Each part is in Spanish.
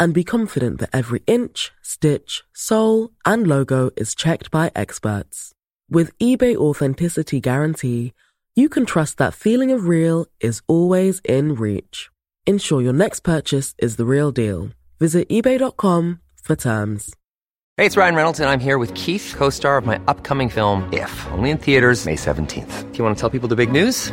and be confident that every inch, stitch, sole, and logo is checked by experts. With eBay Authenticity Guarantee, you can trust that feeling of real is always in reach. Ensure your next purchase is the real deal. Visit eBay.com for terms. Hey, it's Ryan Reynolds, and I'm here with Keith, co star of my upcoming film, If, only in theaters, May 17th. Do you want to tell people the big news?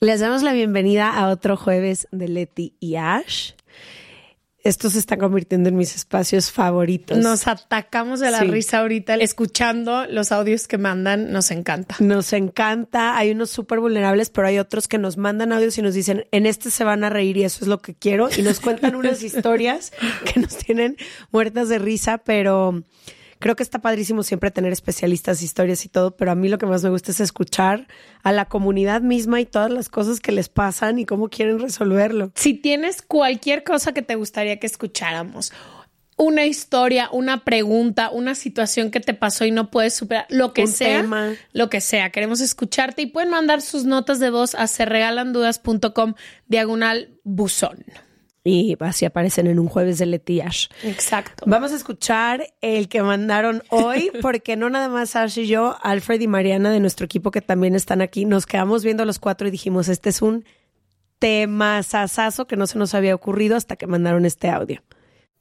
Les damos la bienvenida a otro jueves de Leti y Ash. Esto se está convirtiendo en mis espacios favoritos. Nos atacamos de la Sí. risa ahorita escuchando los audios que mandan, nos encanta. Nos encanta. Hay unos súper vulnerables, pero hay otros que nos mandan audios y nos dicen, en este se van a reír y eso es lo que quiero. Y nos cuentan unas historias que nos tienen muertas de risa, pero creo que está padrísimo siempre tener especialistas, historias y todo. Pero a mí lo que más me gusta es escuchar a la comunidad misma y todas las cosas que les pasan y cómo quieren resolverlo. Si tienes cualquier cosa que te gustaría que escucháramos, una historia, una pregunta, una situación que te pasó y no puedes superar, lo que Un sea, tema. lo que sea, queremos escucharte y pueden mandar sus notas de voz a serregalandudas.com diagonal buzón. Y así aparecen en un jueves de Leti y Ash. Exacto. Vamos a escuchar el que mandaron hoy, porque no nada más Ash y yo, Alfred y Mariana de nuestro equipo que también están aquí, nos quedamos viendo los cuatro y dijimos, este es un temazazazo que no se nos había ocurrido hasta que mandaron este audio.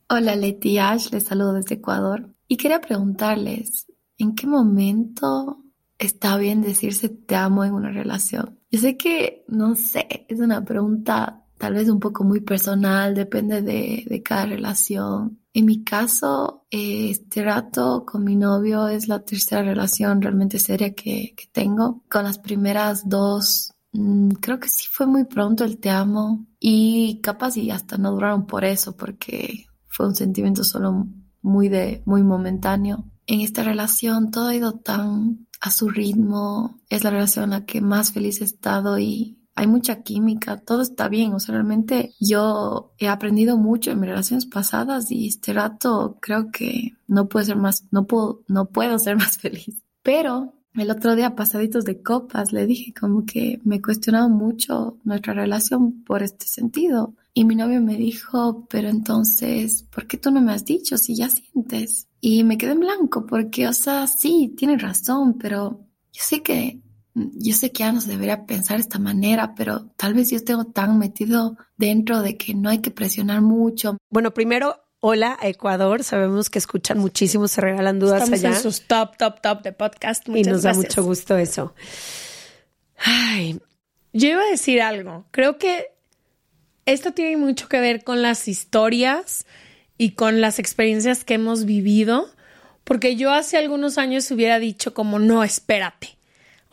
Hola Leti Ash, les saludo desde Ecuador y quería preguntarles, ¿en qué momento está bien decirse te amo en una relación? Yo sé que, no sé, es una pregunta tal vez un poco muy personal, depende de, de cada relación. En mi caso, eh, este rato con mi novio es la tercera relación realmente seria que, que tengo. Con las primeras dos Mm, creo que sí fue muy pronto el te amo y capaz y hasta no duraron por eso porque fue un sentimiento solo muy de muy momentáneo. En esta relación todo ha ido tan a su ritmo, es la relación en la que más feliz he estado y hay mucha química, todo está bien, o sea, realmente yo he aprendido mucho en mis relaciones pasadas y este rato creo que no puedo ser más, no puedo, no puedo ser más feliz. Pero el otro día, pasaditos de copas, le dije como que me cuestionaba mucho nuestra relación por este sentido. Y mi novio me dijo, pero entonces, ¿por qué tú no me has dicho si ya sientes? Y me quedé en blanco porque, o sea, sí, tienes razón, pero yo sé que, yo sé que ya no se debería pensar de esta manera, pero tal vez yo tengo tan metido dentro de que no hay que presionar mucho. Bueno, primero, hola a Ecuador. Sabemos que escuchan muchísimo, se regalan dudas Estamos allá. en sus top, top, top de podcast. y nos da mucho gusto eso. Ay, Yo iba a decir algo. Creo que esto tiene mucho que ver con las historias y con las experiencias que hemos vivido, porque yo hace algunos años hubiera dicho como, no, espérate.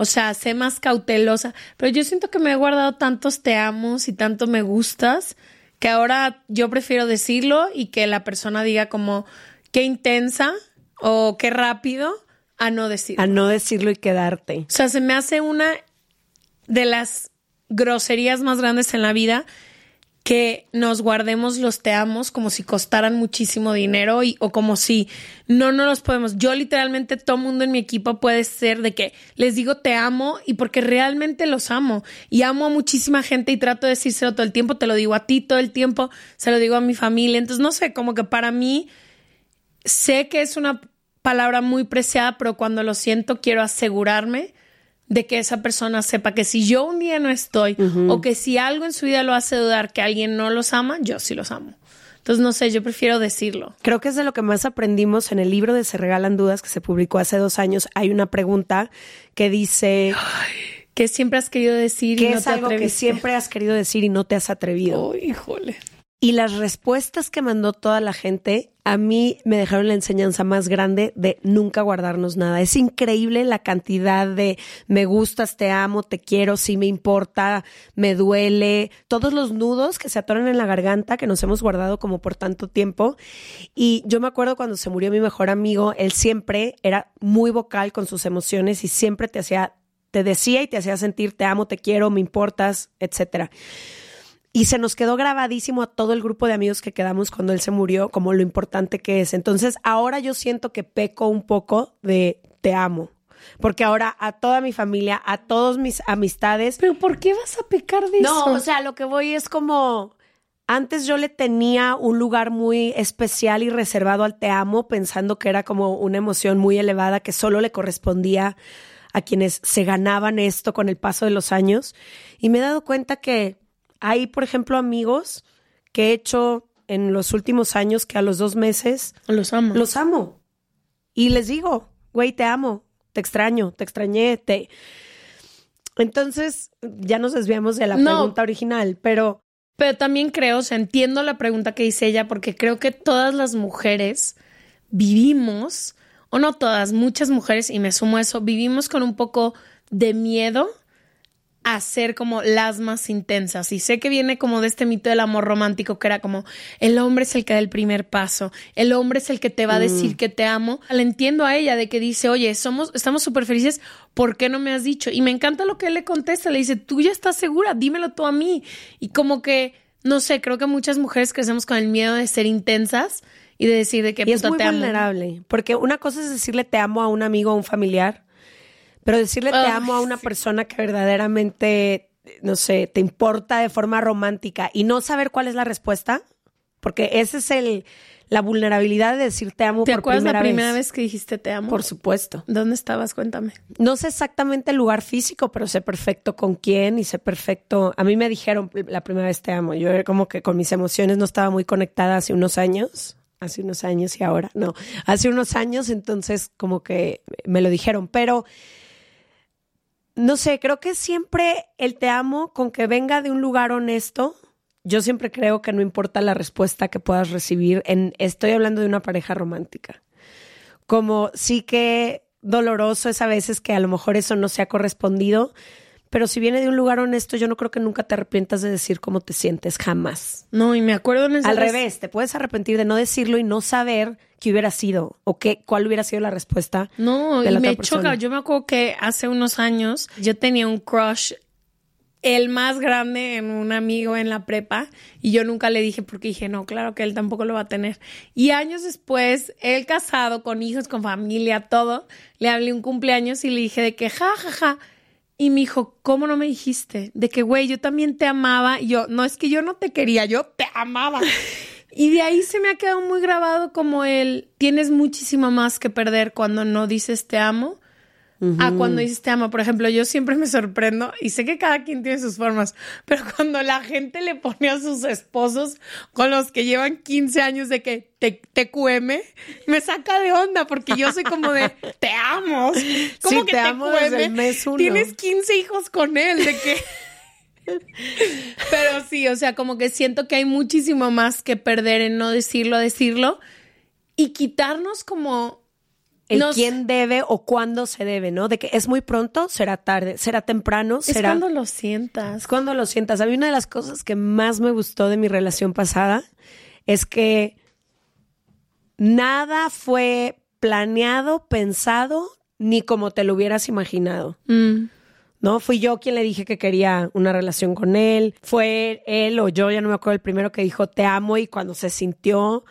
O sea, sé más cautelosa, pero yo siento que me he guardado tantos te amos y tanto me gustas que ahora yo prefiero decirlo y que la persona diga como, qué intensa o qué rápido a no decirlo. a no decirlo y quedarte. O sea, se me hace una de las groserías más grandes en la vida que nos guardemos los te amos como si costaran muchísimo dinero y, o como si no, no los podemos. Yo literalmente todo mundo en mi equipo puede ser de que les digo te amo y porque realmente los amo y amo a muchísima gente y trato de decírselo todo el tiempo, te lo digo a ti todo el tiempo, se lo digo a mi familia. Entonces, no sé, como que para mí sé que es una palabra muy preciada, pero cuando lo siento quiero asegurarme de que esa persona sepa que si yo un día no estoy o que si algo en su vida lo hace dudar que alguien no los ama, yo sí los amo. Entonces, no sé, yo prefiero decirlo. Creo que es de lo que más aprendimos en el libro de Se Regalan Dudas que se publicó hace dos años. Hay una pregunta que dice... ¿Qué siempre has querido decir y no es algo que siempre has querido decir y no te has atrevido? híjole. Y las respuestas que mandó toda la gente a mí me dejaron la enseñanza más grande de nunca guardarnos nada. Es increíble la cantidad de me gustas, te amo, te quiero, sí me importa, me duele, todos los nudos que se atoran en la garganta que nos hemos guardado como por tanto tiempo. Y yo me acuerdo cuando se murió mi mejor amigo, él siempre era muy vocal con sus emociones y siempre te hacía, te decía y te hacía sentir te amo, te quiero, me importas, etcétera. Y se nos quedó grabadísimo a todo el grupo de amigos que quedamos cuando él se murió, como lo importante que es. Entonces, ahora yo siento que peco un poco de te amo. Porque ahora a toda mi familia, a todos mis amistades. Pero ¿por qué vas a pecar de eso? No, o sea, lo que voy es como. Antes yo le tenía un lugar muy especial y reservado al te amo, pensando que era como una emoción muy elevada que solo le correspondía a quienes se ganaban esto con el paso de los años. Y me he dado cuenta que hay, por ejemplo, amigos que he hecho en los últimos años que a los dos meses los amo. Los amo. Y les digo, güey, te amo, te extraño, te extrañé, te. Entonces, ya nos desviamos de la pregunta original, pero. Pero también creo, o sea, entiendo la pregunta que dice ella, porque creo que todas las mujeres vivimos, o no todas, muchas mujeres, y me sumo a eso, vivimos con un poco de miedo a ser como las más intensas. Y sé que viene como de este mito del amor romántico, que era como el hombre es el que da el primer paso, el hombre es el que te va a decir mm. que te amo. Le entiendo a ella de que dice, oye, somos, estamos súper felices, ¿por qué no me has dicho? Y me encanta lo que él le contesta, le dice, tú ya estás segura, dímelo tú a mí. Y como que, no sé, creo que muchas mujeres crecemos con el miedo de ser intensas y de decir de que y es muy vulnerable, porque una cosa es decirle te amo a un amigo o a un familiar pero decirle te amo a una persona que verdaderamente, no sé, te importa de forma romántica y no saber cuál es la respuesta, porque ese es el la vulnerabilidad de decir te amo ¿Te por primera vez. la primera vez que dijiste te amo? Por supuesto. ¿Dónde estabas? Cuéntame. No sé exactamente el lugar físico, pero sé perfecto con quién y sé perfecto. A mí me dijeron la primera vez te amo. Yo era como que con mis emociones no estaba muy conectada hace unos años hace unos años y ahora, no, hace unos años, entonces como que me lo dijeron, pero no sé, creo que siempre el te amo con que venga de un lugar honesto. Yo siempre creo que no importa la respuesta que puedas recibir en estoy hablando de una pareja romántica. Como sí que doloroso es a veces que a lo mejor eso no se ha correspondido, pero si viene de un lugar honesto, yo no creo que nunca te arrepientas de decir cómo te sientes, jamás. No, y me acuerdo en ese Al revés, te puedes arrepentir de no decirlo y no saber qué hubiera sido o qué, cuál hubiera sido la respuesta. No, y me choca. Yo me acuerdo que hace unos años yo tenía un crush el más grande en un amigo en la prepa y yo nunca le dije porque dije, no, claro que él tampoco lo va a tener. Y años después, él casado, con hijos, con familia, todo, le hablé un cumpleaños y le dije de que, ja, ja, ja, y me dijo, ¿cómo no me dijiste? De que, güey, yo también te amaba. Y yo, no es que yo no te quería, yo te amaba. y de ahí se me ha quedado muy grabado como el, tienes muchísimo más que perder cuando no dices te amo a cuando dices te amo. Por ejemplo, yo siempre me sorprendo y sé que cada quien tiene sus formas, pero cuando la gente le pone a sus esposos con los que llevan 15 años de que te, TQM, me saca de onda porque yo soy como de te amo. ¿Cómo que te, amo desde el mes uno. Tienes 15 hijos con él, de que. Pero sí, o sea, como que siento que hay muchísimo más que perder en no decirlo, decirlo y quitarnos como el quién debe o cuándo se debe, ¿no? De que es muy pronto, será tarde, será temprano, será... Es cuando lo sientas. Cuando lo sientas. A mí una de las cosas que más me gustó de mi relación pasada es que nada fue planeado, pensado, ni como te lo hubieras imaginado. Mm. ¿no? Fui yo quien le dije que quería una relación con él, fue él o yo, ya no me acuerdo el primero que dijo te amo y cuando se sintió,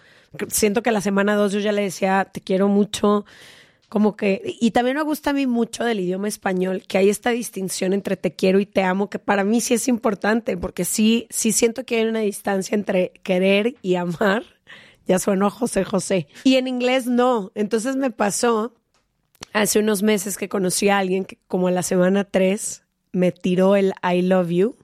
siento que la semana dos yo ya le decía te quiero mucho, como que, y también me gusta a mí mucho del idioma español, que hay esta distinción entre te quiero y te amo, que para mí sí es importante, porque sí, sí siento que hay una distancia entre querer y amar. Ya sueno José José. Y en inglés no. Entonces me pasó hace unos meses que conocí a alguien que como en la semana 3 me tiró el I love you.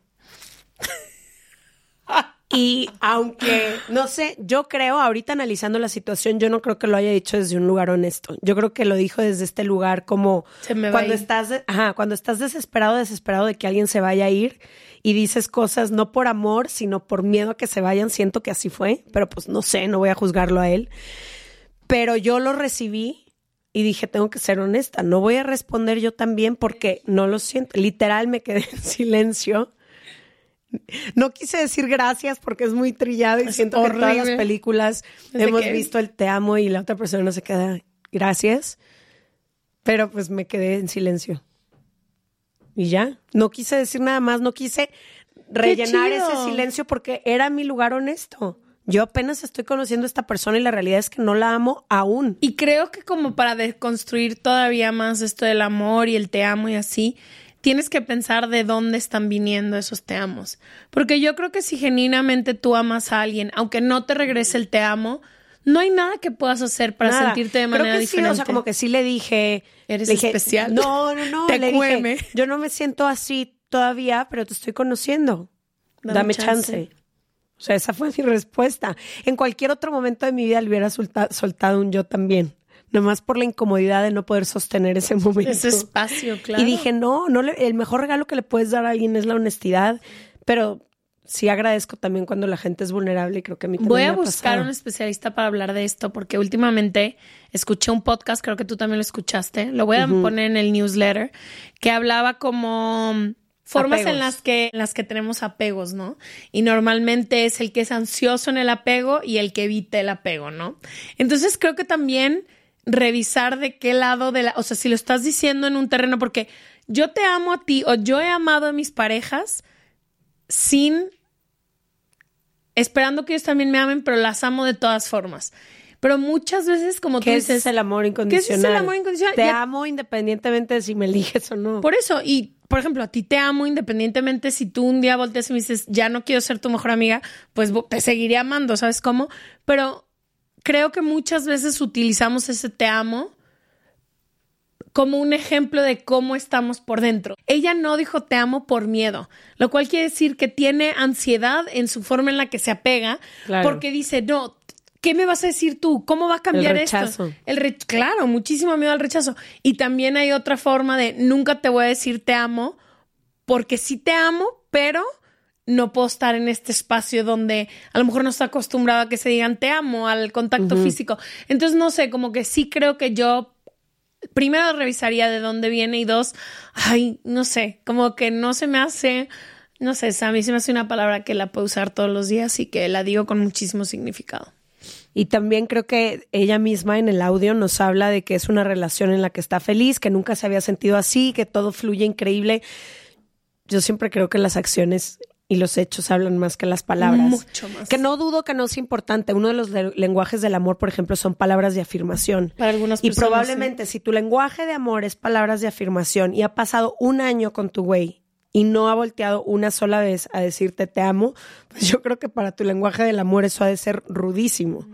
y aunque, no sé, yo creo, ahorita analizando la situación, yo no creo que lo haya dicho desde un lugar honesto. Yo creo que lo dijo desde este lugar como cuando estás, ajá, cuando estás desesperado, desesperado de que alguien se vaya a ir y dices cosas no por amor, sino por miedo a que se vayan. Siento que así fue, pero pues no sé, no voy a juzgarlo a él. Pero yo lo recibí y dije, tengo que ser honesta, no voy a responder yo también porque no lo siento. Literal me quedé en silencio. No quise decir gracias porque es muy trillado y siento que en todas las películas hemos visto el te amo y la otra persona se queda gracias. Pero pues me quedé en silencio. Y ya, no quise decir nada más, no quise rellenar ese silencio porque era mi lugar honesto yo apenas estoy conociendo a esta persona y la realidad es que no la amo aún. Y creo que como para deconstruir todavía más esto del amor y el te amo y así, tienes que pensar de dónde están viniendo esos te amos. Porque yo creo que si genuinamente tú amas a alguien, aunque no te regrese el te amo, no hay nada que puedas hacer para sentirte de manera diferente. o sea, como que sí le dije. Eres especial. No, no, no. Te le dije, yo no me siento así todavía, pero te estoy conociendo. Dame, chance. O sea, esa fue mi respuesta. En cualquier otro momento de mi vida le hubiera soltado un yo también. Nomás por la incomodidad de no poder sostener ese momento. Ese espacio, claro. Y dije, no, no el mejor regalo que le puedes dar a alguien es la honestidad. Pero sí agradezco también cuando la gente es vulnerable y creo que a mí también Voy a buscar un especialista para hablar de esto porque últimamente escuché un podcast, creo que tú también lo escuchaste, lo voy a poner en el newsletter, que hablaba como formas en las que en las que tenemos apegos, ¿no? Y normalmente es el que es ansioso en el apego y el que evita el apego, ¿no? Entonces creo que también revisar de qué lado de la, o sea, si lo estás diciendo en un terreno porque yo te amo a ti o yo he amado a mis parejas sin esperando que ellos también me amen, pero las amo de todas formas. Pero muchas veces, como tú dices. es el amor incondicional? ¿Qué es el amor incondicional? Te amo independientemente de si me eliges o no. Por eso, y por ejemplo, a ti te amo independientemente si tú un día volteas y me dices, ya no quiero ser tu mejor amiga, pues te seguiré amando, ¿sabes cómo? Pero creo que muchas veces utilizamos ese te amo como un ejemplo de cómo estamos por dentro. Ella no dijo te amo por miedo, lo cual quiere decir que tiene ansiedad en su forma en la que se apega, porque dice, no, ¿qué me vas a decir tú? ¿Cómo va a cambiar el rechazo. esto? El claro, muchísimo miedo al rechazo. Y también hay otra forma de nunca te voy a decir te amo, porque sí te amo, pero no puedo estar en este espacio donde a lo mejor no está acostumbrado a que se digan te amo, al contacto físico. Entonces, no sé, como que sí creo que yo primero revisaría de dónde viene y dos, ay, no sé, como que no se me hace, no sé, a mí se me hace una palabra que la puedo usar todos los días y que la digo con muchísimo significado. Y también creo que ella misma en el audio nos habla de que es una relación en la que está feliz, que nunca se había sentido así, que todo fluye increíble. Yo siempre creo que las acciones y los hechos hablan más que las palabras. Mucho más. Que no dudo que no es importante. Uno de los lenguajes del amor, por ejemplo, son palabras de afirmación. Para algunas Y probablemente si tu lenguaje de amor es palabras de afirmación y ha pasado un año con tu güey y no ha volteado una sola vez a decirte te amo, pues yo creo que para tu lenguaje del amor eso ha de ser rudísimo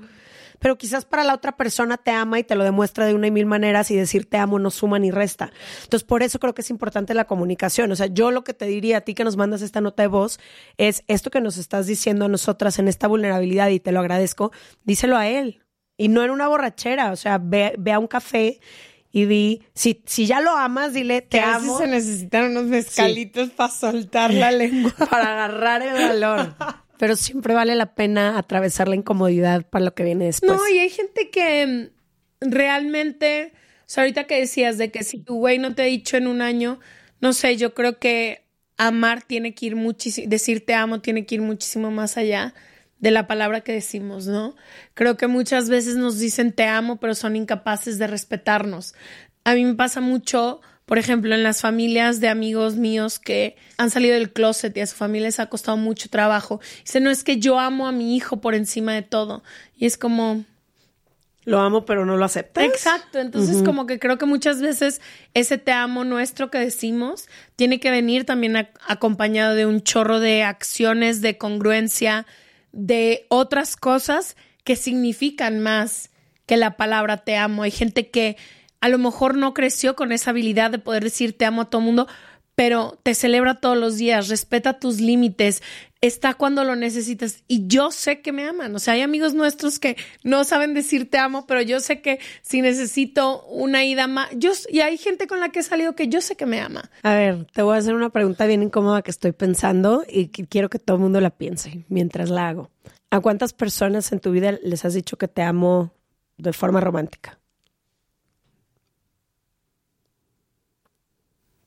pero quizás para la otra persona te ama y te lo demuestra de una y mil maneras y decir te amo no suma ni resta. Entonces, por eso creo que es importante la comunicación. O sea, yo lo que te diría a ti que nos mandas esta nota de voz es esto que nos estás diciendo a nosotras en esta vulnerabilidad y te lo agradezco, díselo a él. Y no en una borrachera, o sea, ve, a un café y di, si, si ya lo amas, dile, te amo. se necesitan unos mezcalitos para soltar la lengua. para agarrar el valor pero siempre vale la pena atravesar la incomodidad para lo que viene después. No, y hay gente que mm, realmente, o sea, ahorita que decías de que si tu güey no te ha dicho en un año, no sé, yo creo que amar tiene que ir muchísimo, decir te amo tiene que ir muchísimo más allá de la palabra que decimos, ¿no? Creo que muchas veces nos dicen te amo, pero son incapaces de respetarnos. A mí me pasa mucho por ejemplo, en las familias de amigos míos que han salido del closet y a su familia les ha costado mucho trabajo. Dice, no es que yo amo a mi hijo por encima de todo. Y es como, lo amo, pero no lo aceptas. Exacto, entonces como que creo que muchas veces ese te amo nuestro que decimos tiene que venir también acompañado de un chorro de acciones, de congruencia, de otras cosas que significan más que la palabra te amo. Hay gente que a lo mejor no creció con esa habilidad de poder decir te amo a todo mundo, pero te celebra todos los días, respeta tus límites, está cuando lo necesitas y yo sé que me aman. O sea, hay amigos nuestros que no saben decir te amo, pero yo sé que si necesito una ida más, yo y hay gente con la que he salido que yo sé que me ama. A ver, te voy a hacer una pregunta bien incómoda que estoy pensando y quiero que todo el mundo la piense mientras la hago. ¿A cuántas personas en tu vida les has dicho que te amo de forma romántica?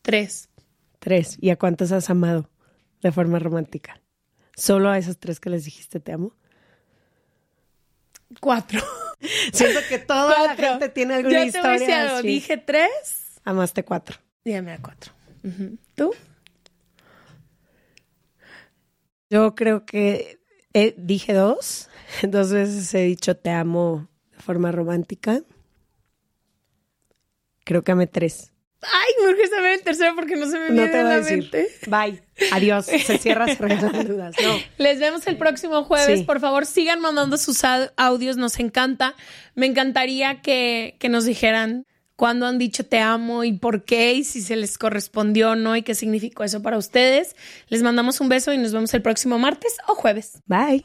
Tres. Tres. ¿Y a cuántas has amado de forma romántica? ¿Solo a esos tres que les dijiste te amo? Cuatro. Siento que toda la gente tiene alguna Yo historia. Te voy a Dije tres. Amaste cuatro. Dígame a cuatro. ¿Tú? Yo creo que dije dos. Dos veces he dicho te amo de forma romántica. Creo que amé tres. Ay, me urge saber el tercero porque no se me viene no te voy a, decir. Bye. Adiós. Se cierra dudas. No. Les vemos el próximo jueves. Por favor, sigan mandando sus audios. Nos encanta. Me encantaría que, que nos dijeran cuándo han dicho te amo y por qué y si se les correspondió o no y qué significó eso para ustedes. Les mandamos un beso y nos vemos el próximo martes o jueves. Bye.